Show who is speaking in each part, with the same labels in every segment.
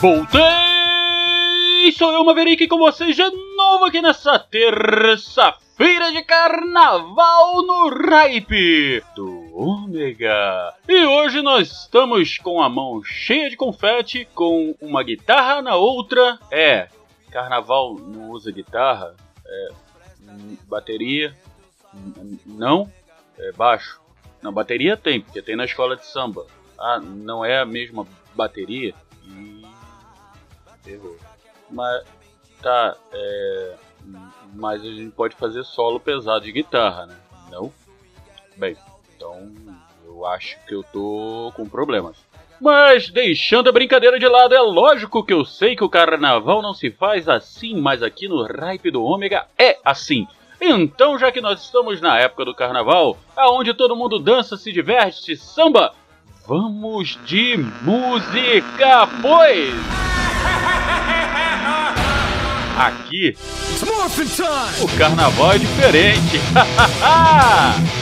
Speaker 1: Voltei! Sou eu, Maverick, com vocês de novo aqui nessa terça-feira de carnaval no Hype do Ômega. E hoje nós estamos com a mão cheia de confete, com uma guitarra na outra. É, carnaval não usa guitarra, é bateria, não, é baixo. Não, bateria tem, porque tem na escola de samba. Ah, não é a mesma bateria? Mas tá, é, mas a gente pode fazer solo pesado de guitarra, né? Não? Bem, então eu acho que eu tô com problemas. Mas deixando a brincadeira de lado, é lógico que eu sei que o carnaval não se faz assim, mas aqui no Hype do Ômega é assim. Então, já que nós estamos na época do carnaval, aonde todo mundo dança, se diverte, samba, vamos de música, pois! Aqui, o carnaval é diferente.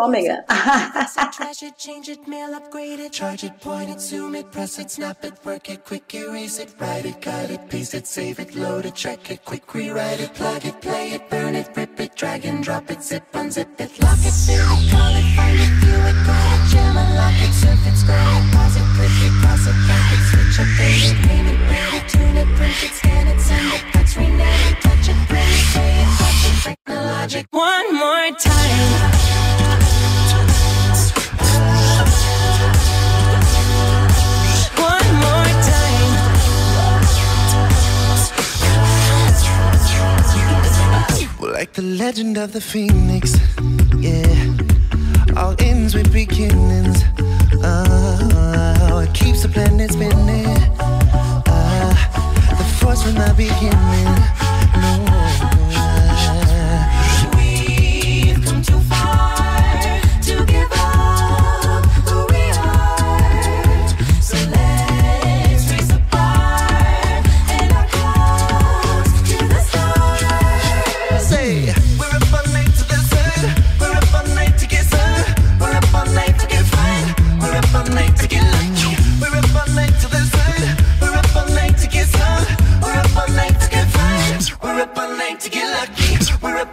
Speaker 2: performing it.
Speaker 3: trash it, change it, mail, upgrade it, charge it, point it, zoom it, press it, snap it, work it, quick erase it, write it, cut it, paste it, save it, load it, check it, quick rewrite it, plug it, play it, burn it, rip it, drag and drop it, zip, unzip it, lock it, fill it, call it, find it, view it, grab it, jam it, lock it, surf it, scroll it, pause it, click it, cross it, back it, switch up, it, name it, read it, tune it, print it, scan it, send it, touch, rename it, touch it, print it, say it, touch it, technologic, one more time.
Speaker 4: the legend of the phoenix. Yeah, all ends with beginnings. Oh, it keeps the planet spinning. Ah, the force from the beginning.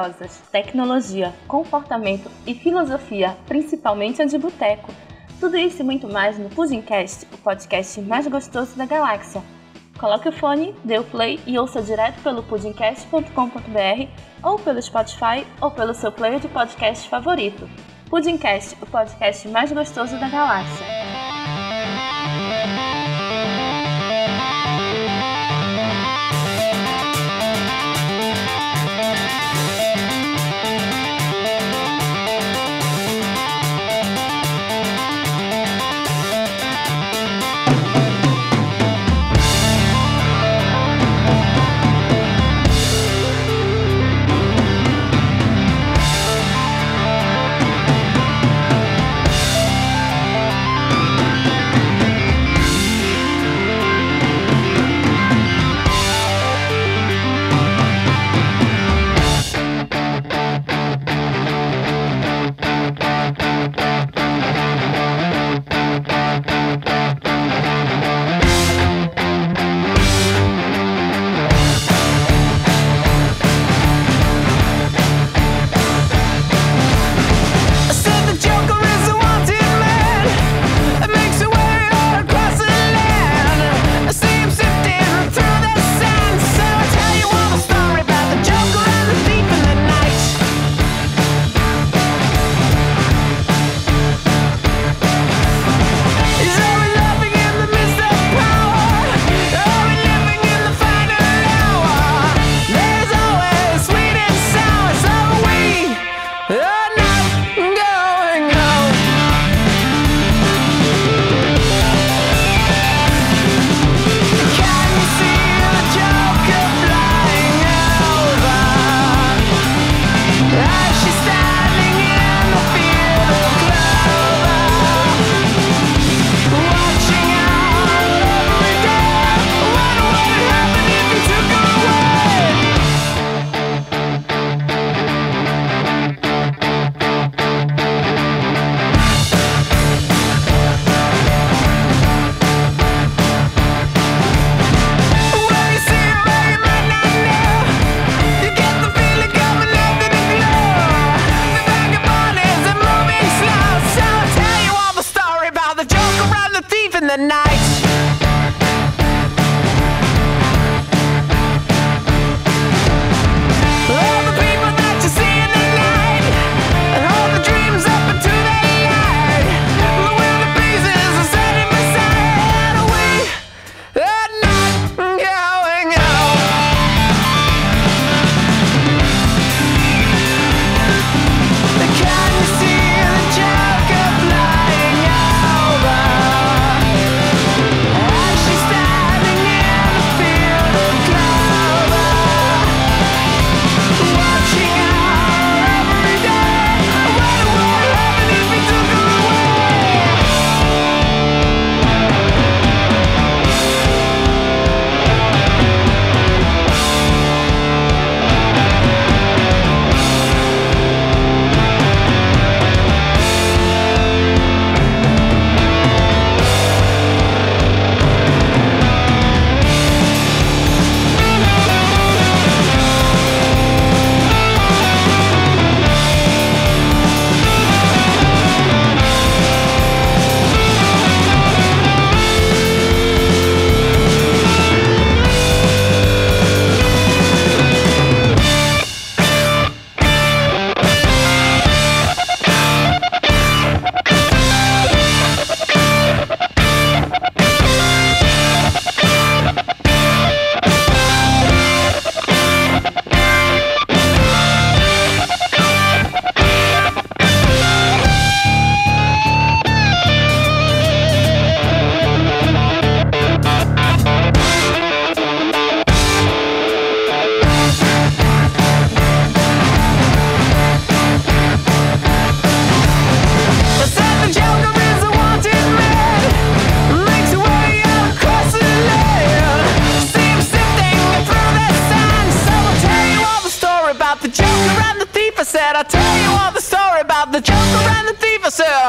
Speaker 5: maravilhosas, tecnologia, comportamento e filosofia, principalmente a de boteco. Tudo isso e muito mais no Pudimcast, o podcast mais gostoso da galáxia. Coloque o fone, dê o play e ouça direto pelo pudimcast.com.br ou pelo Spotify ou pelo seu player de podcast favorito. Pudimcast, o podcast mais gostoso da galáxia.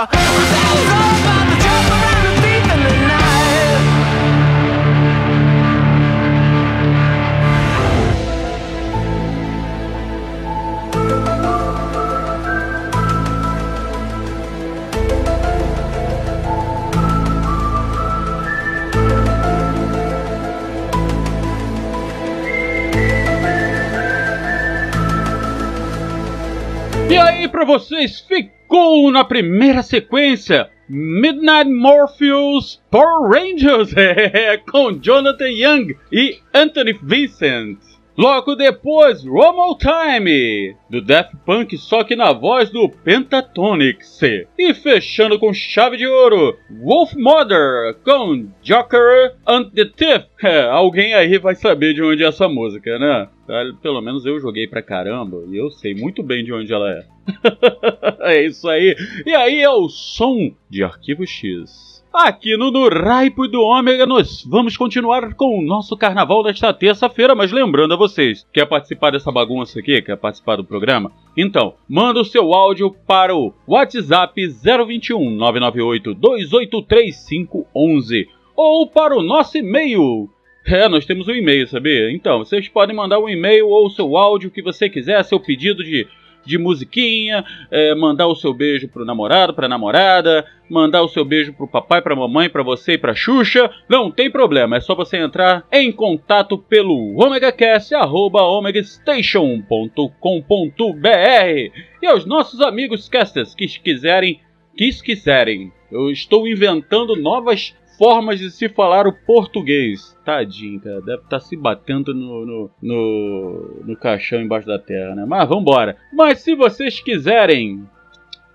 Speaker 6: Thief,
Speaker 1: na primeira sequência Midnight Morpheus Power Rangers com Jonathan Young e Anthony Vincent. Logo depois, More Time, do Daft Punk, só que na voz do Pentatonix. E fechando com chave de ouro, Wolf Mother, com Joker and the Thief. É, alguém aí vai saber de onde é essa música, né? Pelo menos eu joguei pra caramba e eu sei muito bem de onde ela é. é isso aí. E aí é o som de Arquivo X. Aqui no No Raipo do Ômega, nós vamos continuar com o nosso carnaval desta terça-feira, mas lembrando a vocês, quer participar dessa bagunça aqui, quer participar do programa? Então, manda o seu áudio para o WhatsApp 021 998 283511 ou para o nosso e-mail. É, nós temos um e-mail, sabia? Então, vocês podem mandar um e-mail ou o seu áudio, que você quiser, seu pedido de de musiquinha, é, mandar o seu beijo pro namorado, pra namorada, mandar o seu beijo pro papai, pra mamãe, pra você e pra Xuxa. Não tem problema, é só você entrar em contato pelo omegastation.com.br e aos nossos amigos casters que quiserem, que quiserem. Eu estou inventando novas formas de se falar o português. Tadinho, cara. Deve estar se batendo no, no, no, no caixão embaixo da terra, né? Mas vambora. Mas se vocês quiserem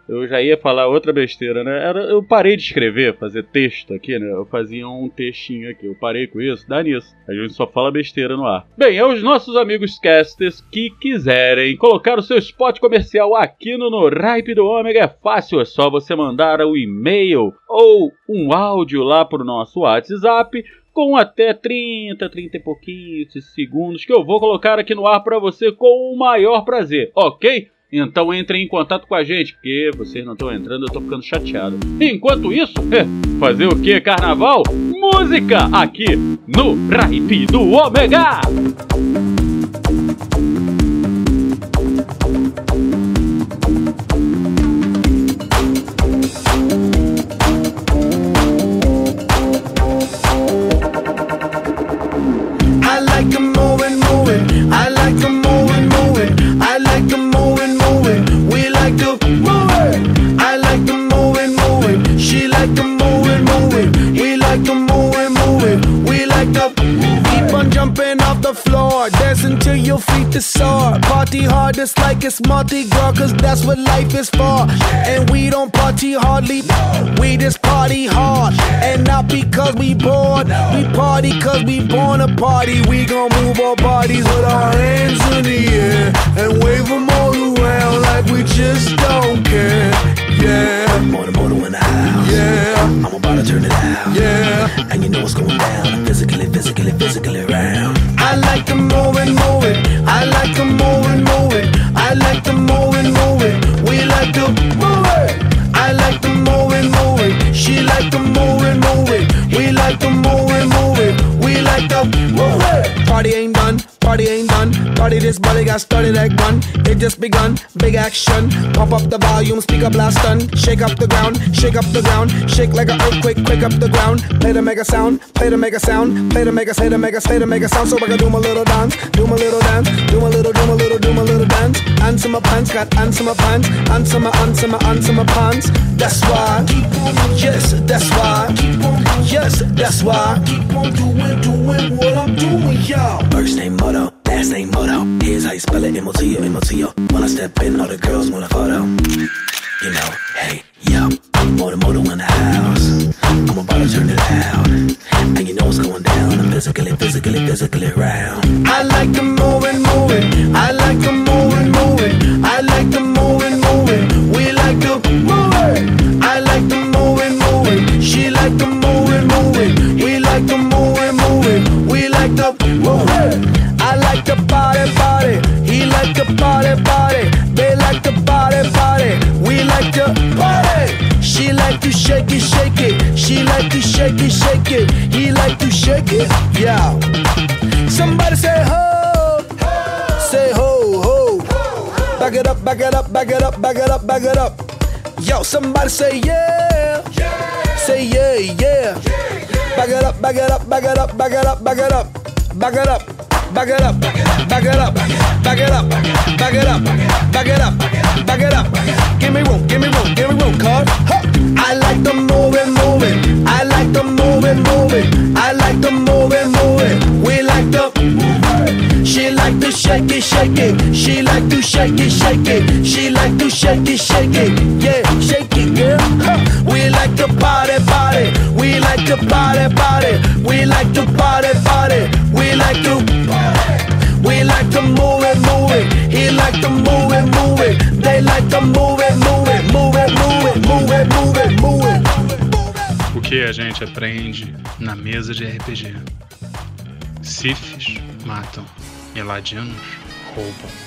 Speaker 1: eu já ia falar outra besteira, né? Era, eu parei de escrever, fazer texto aqui, né? Eu fazia um textinho aqui. Eu parei com isso, dá nisso. A gente só fala besteira no ar. Bem, aos nossos amigos casters que quiserem colocar o seu spot comercial aqui no, no Ripe do Ômega, é fácil. É só você mandar o um e-mail ou um áudio lá pro nosso WhatsApp com até 30, 30 e pouquinhos segundos que eu vou colocar aqui no ar para você com o maior prazer, ok? Então entrem em contato com a gente, porque vocês não estão entrando, eu tô ficando chateado. Enquanto isso, fazer o que, carnaval? Música aqui no Ripe do Ômega!
Speaker 6: It's Mardi Gras, cause that's what life is for. And we don't party hardly, we just party hard. And not because we bored, we party cause we born a party. We gon' move our bodies with our hands in the air and wave them all around like we just don't care. Yeah,
Speaker 7: Motor, motor in the house.
Speaker 6: yeah,
Speaker 7: I'm about to turn it out.
Speaker 6: yeah.
Speaker 7: And you know what's going down. Physically, physically, physically round.
Speaker 6: I like them moving, moving. I like them moving, moving. I Party ain't done. Party ain't. Party this body got started like gun. It just begun. Big action. Pump up the volume. Speaker blast done. Shake up the ground. Shake up the ground. Shake like an earthquake. Quick up the ground. Play the a sound. Play the a sound. Play to the mega. Say the mega. Say make a sound. So I can do my little dance. Do my little dance. Do my little. Do my little. Do my little dance. Answer my pants. Got answer my pants. Answer my. Answer my. Answer my pants. That's why. Yes. That's why. Yes. That's why. Keep on doing, doing what I'm doing, y'all.
Speaker 7: You spell it, M-O-T-O. When I step in, all the girls want a photo. You know, hey, yo, Moto, Moto in the house. I'm about to turn it out. And you know what's going down. I'm physically, physically, physically round.
Speaker 6: I like them moving, moving. I like them moving. Like to shake it. He like to shake it, yeah. Somebody say ho, say ho ho. Back it up, back it up, back it up, back it up, back it up. Yo, somebody say yeah, say yeah, yeah. Back it up, back it up, back it up, back it up, back it up, back it up. Back it up, back it up, back it up, back it up, back it up, back it up. Give me room, give me room, give me room, cuz. Huh. I like the moving, moving. I like the moving, moving. I like the moving, moving. We like the. She like to shake it, shake it. She like to shake it, shake it. She like to shake it, shake it. Yeah, shake it, girl. Huh. We like to party, party. We like to party, party. We like to party, party. We like to. We like to move it, move it. He like to move it, move it.
Speaker 8: O que a gente aprende na mesa de RPG? Sifis matam e roubam.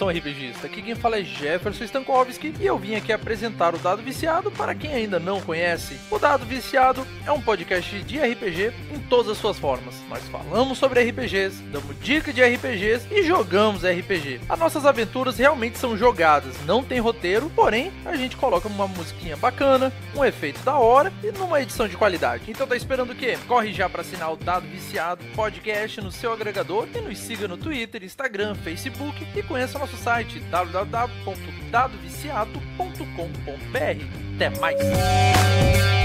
Speaker 9: Salve nação RPGista! Aqui quem fala é Jefferson Stankowski e eu vim aqui apresentar o Dado Viciado para quem ainda não conhece. O Dado Viciado é um podcast de RPG em todas as suas formas. Nós falamos sobre RPGs, damos dica de RPGs e jogamos RPG. As nossas aventuras realmente são jogadas, não tem roteiro, porém a gente coloca uma musiquinha bacana, um efeito da hora e numa edição de qualidade. Então tá esperando o quê? Corre já para assinar o Dado Viciado podcast no seu agregador e nos siga no Twitter, Instagram, Facebook e conheça o nosso site www.dadoviciado.com.br. Até mais!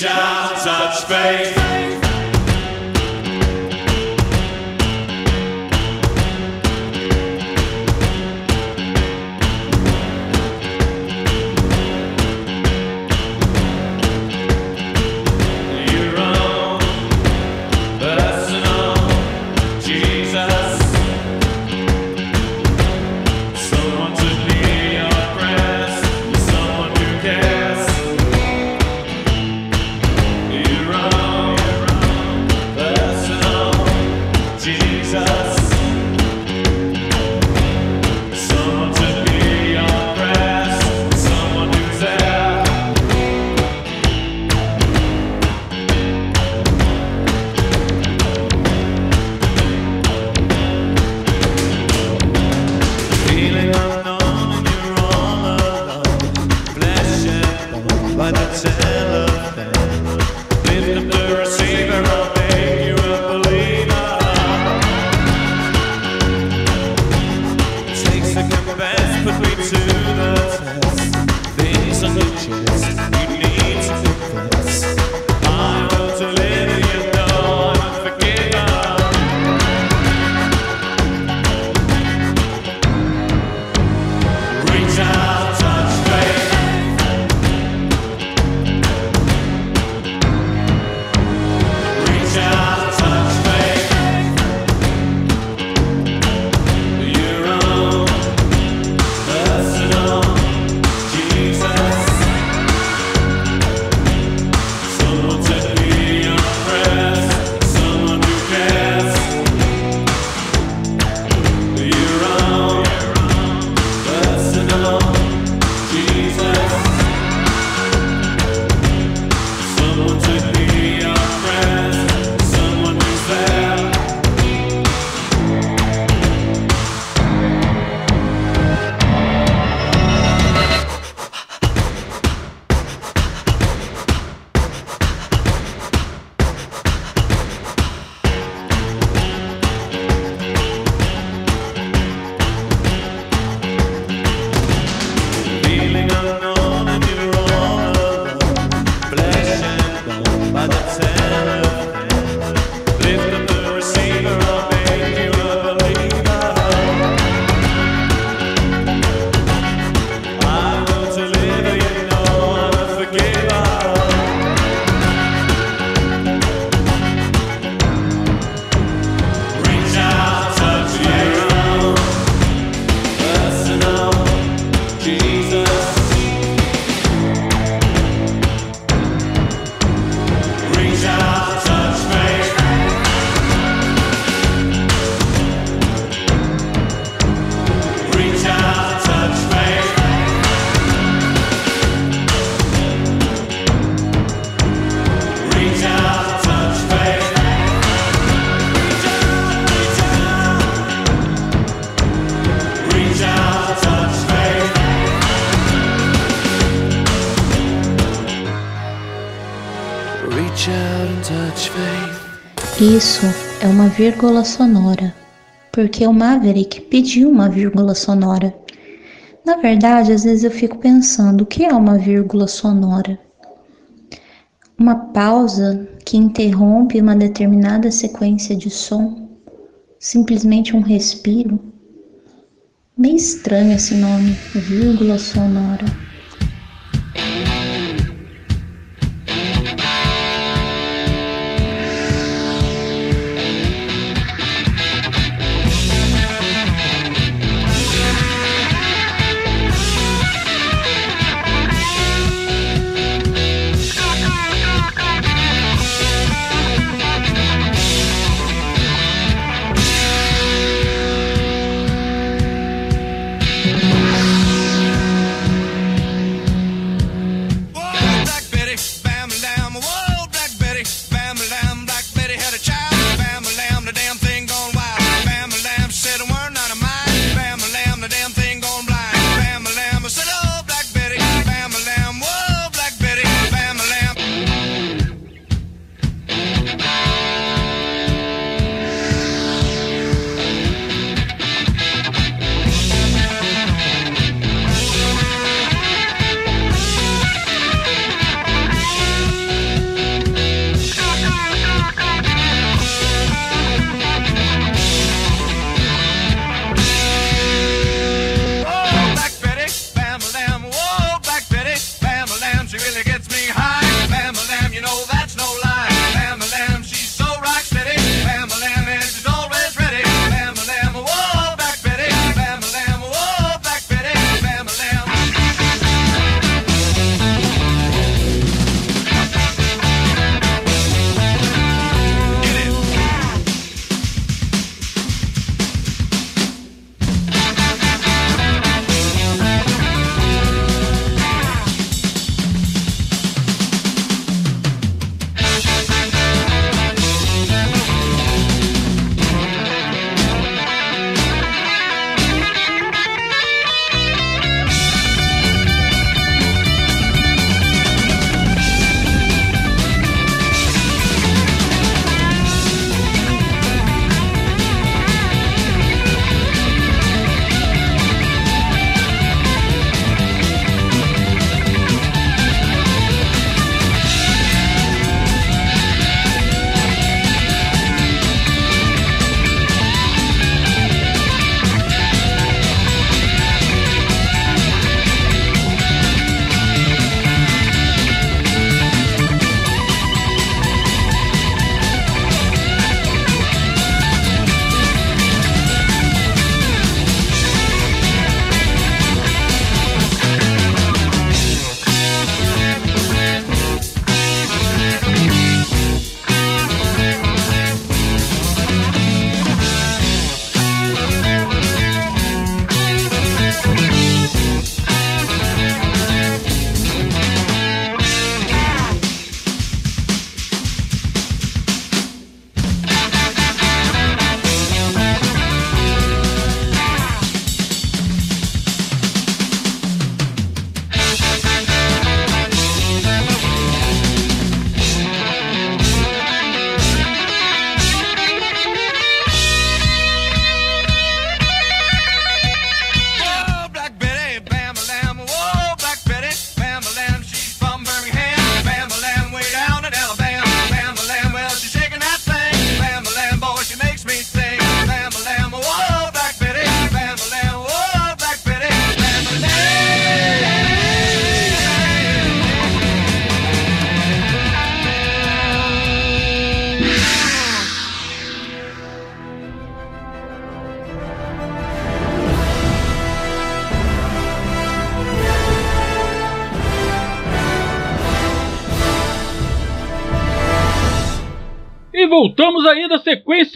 Speaker 10: shall such faith.
Speaker 11: Isso é uma vírgula sonora, porque o Maverick pediu uma vírgula sonora. Na verdade, às vezes eu fico pensando o que é uma vírgula sonora? Uma pausa que interrompe uma determinada sequência de som? Simplesmente um respiro? Bem estranho esse nome, vírgula sonora.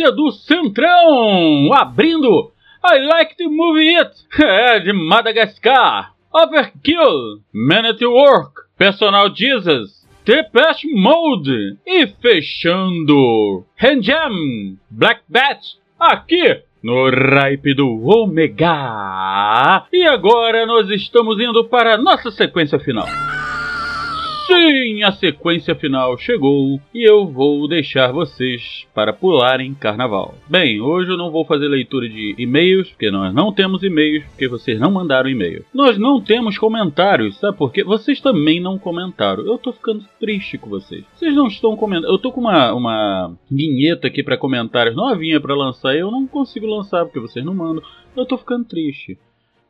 Speaker 1: Sequência do Centrão, abrindo I Like to Movie It, é, de Madagascar, Overkill, Man at Work, Personal Jesus, Depeche Mode e fechando Handjam, Black Bat, aqui no Ripe do Ômega. E agora nós estamos indo para a nossa sequência final. Sim, a sequência final chegou e eu vou deixar vocês para pularem carnaval. Bem, hoje eu não vou fazer leitura de e-mails, porque nós não temos e-mails, porque vocês não mandaram e-mail. Nós não temos comentários, sabe por quê? Vocês também não comentaram. Eu tô ficando triste com vocês. Vocês não estão comentando. Eu tô com uma, uma vinheta aqui para comentários novinha para lançar e eu não consigo lançar porque vocês não mandam. Eu tô ficando triste.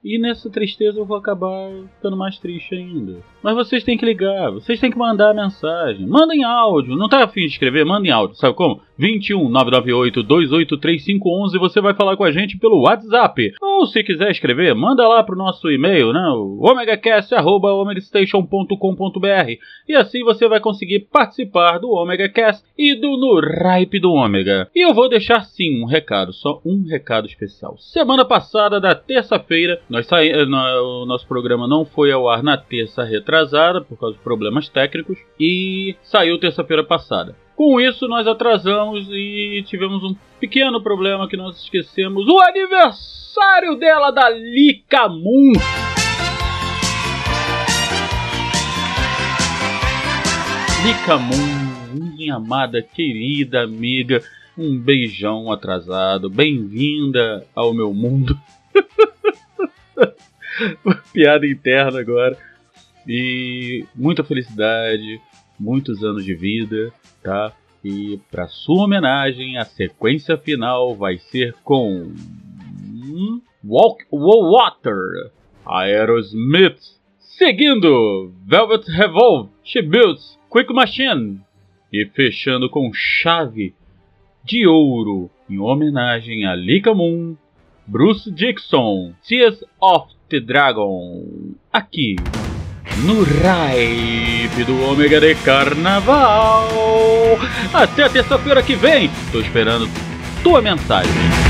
Speaker 1: E nessa tristeza eu vou acabar ficando mais triste ainda. Mas vocês têm que ligar, vocês têm que mandar mensagem. Mandem áudio, não tá afim de escrever? Mandem áudio, sabe como? 21 998 283511 você vai falar com a gente pelo WhatsApp. Ou se quiser escrever, manda lá pro nosso e-mail, né? Omegacast.omegastation.com.br E assim você vai conseguir participar do Omega Cast e do No Ripe do Ômega. E eu vou deixar sim um recado, só um recado especial. Semana passada, da terça-feira, nós saí, eh, o nosso programa não foi ao ar na terça retrasada por causa de problemas técnicos e saiu terça-feira passada. Com isso, nós atrasamos e tivemos um pequeno problema que nós esquecemos o aniversário dela da Lika Moon. Lika Moon, minha amada, querida amiga, um beijão atrasado, bem-vinda ao meu mundo. Piada interna agora. E muita felicidade, muitos anos de vida, tá? E para sua homenagem, a sequência final vai ser com Walk Water, Aerosmith, seguindo Velvet Revolve, She Builds, Quick Machine e fechando com chave de ouro em homenagem a Lika Moon, Bruce Dixon, Tears of the Dragon, aqui no Ripe do Ômega de Carnaval. Até terça-feira que vem, tô esperando tua mensagem.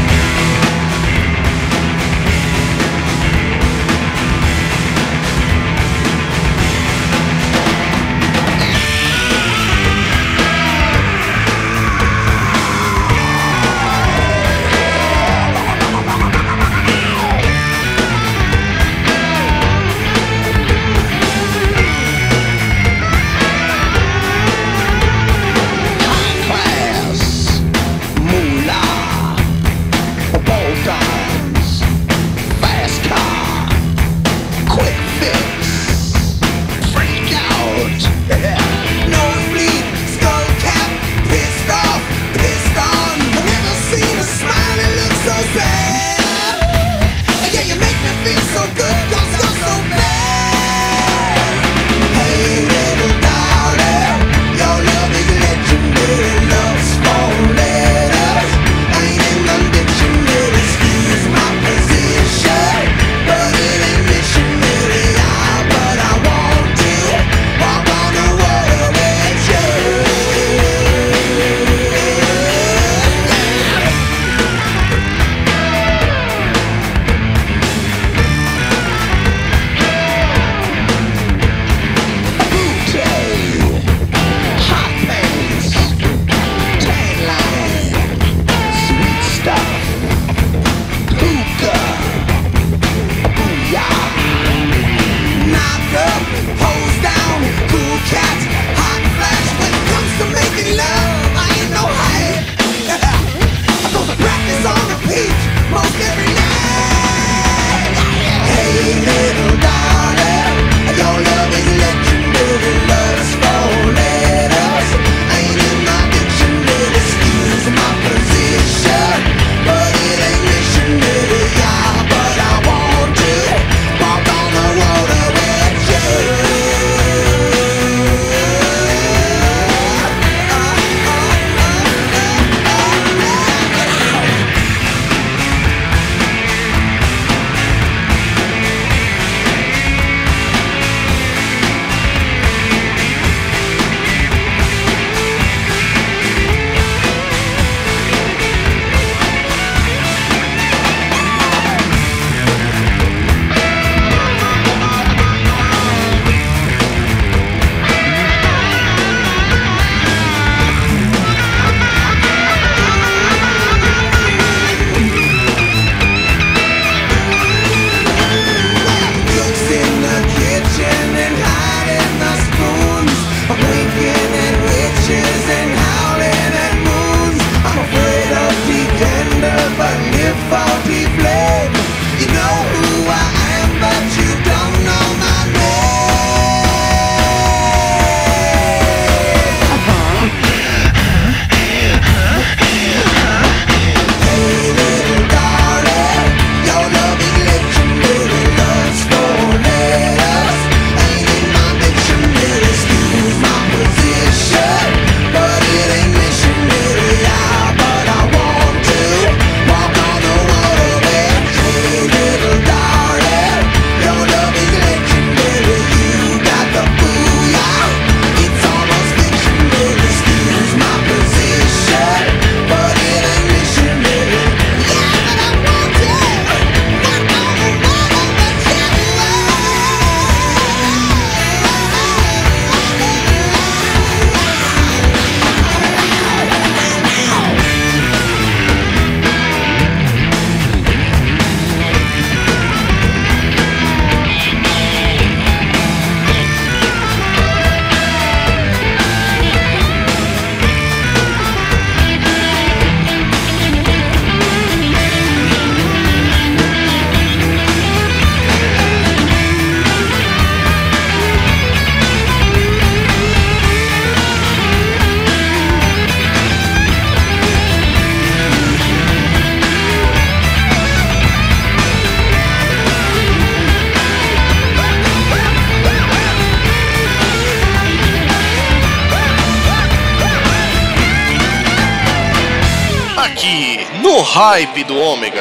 Speaker 6: hype
Speaker 12: do
Speaker 13: homem.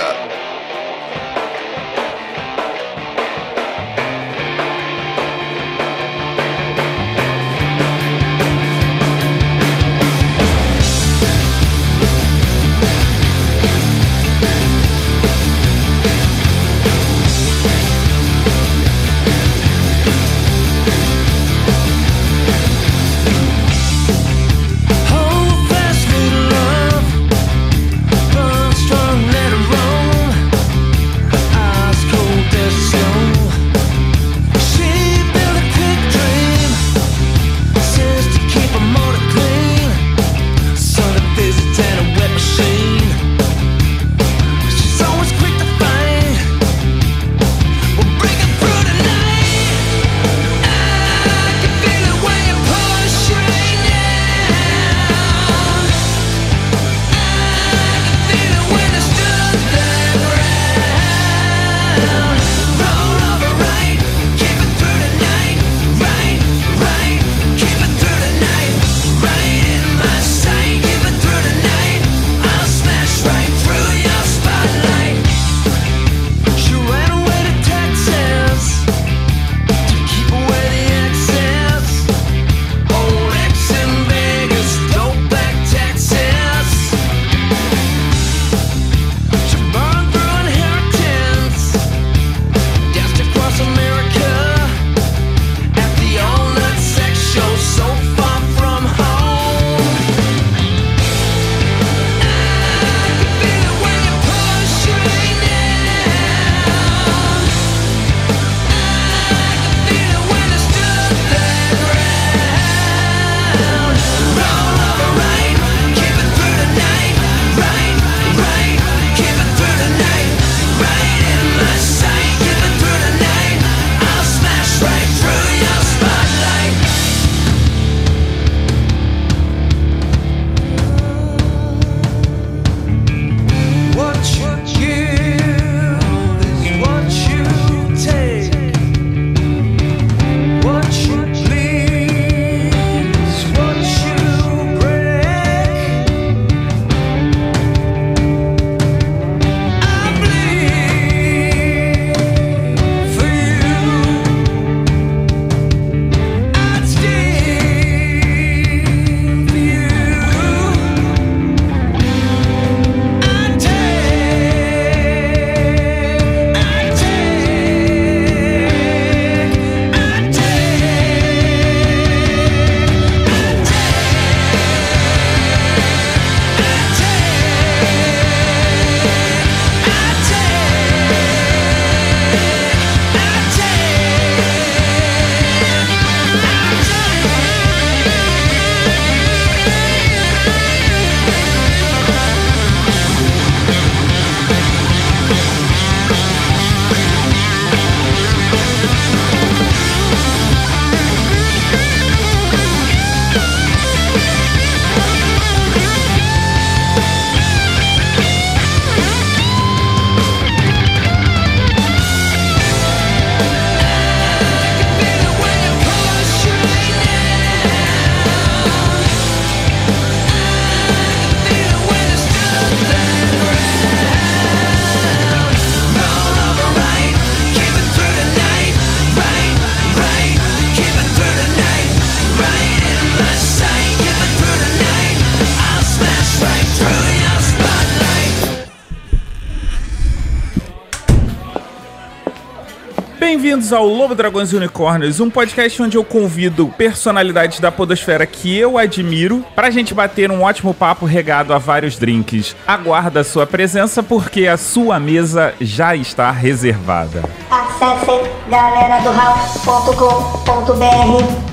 Speaker 13: ao Lobo Dragões e Unicórnios, um podcast onde eu convido personalidades da podosfera que eu admiro pra gente bater um ótimo papo regado a vários drinks. Aguarda a sua presença porque a sua mesa já está reservada.
Speaker 14: Acesse
Speaker 8: galeradohouse.com.br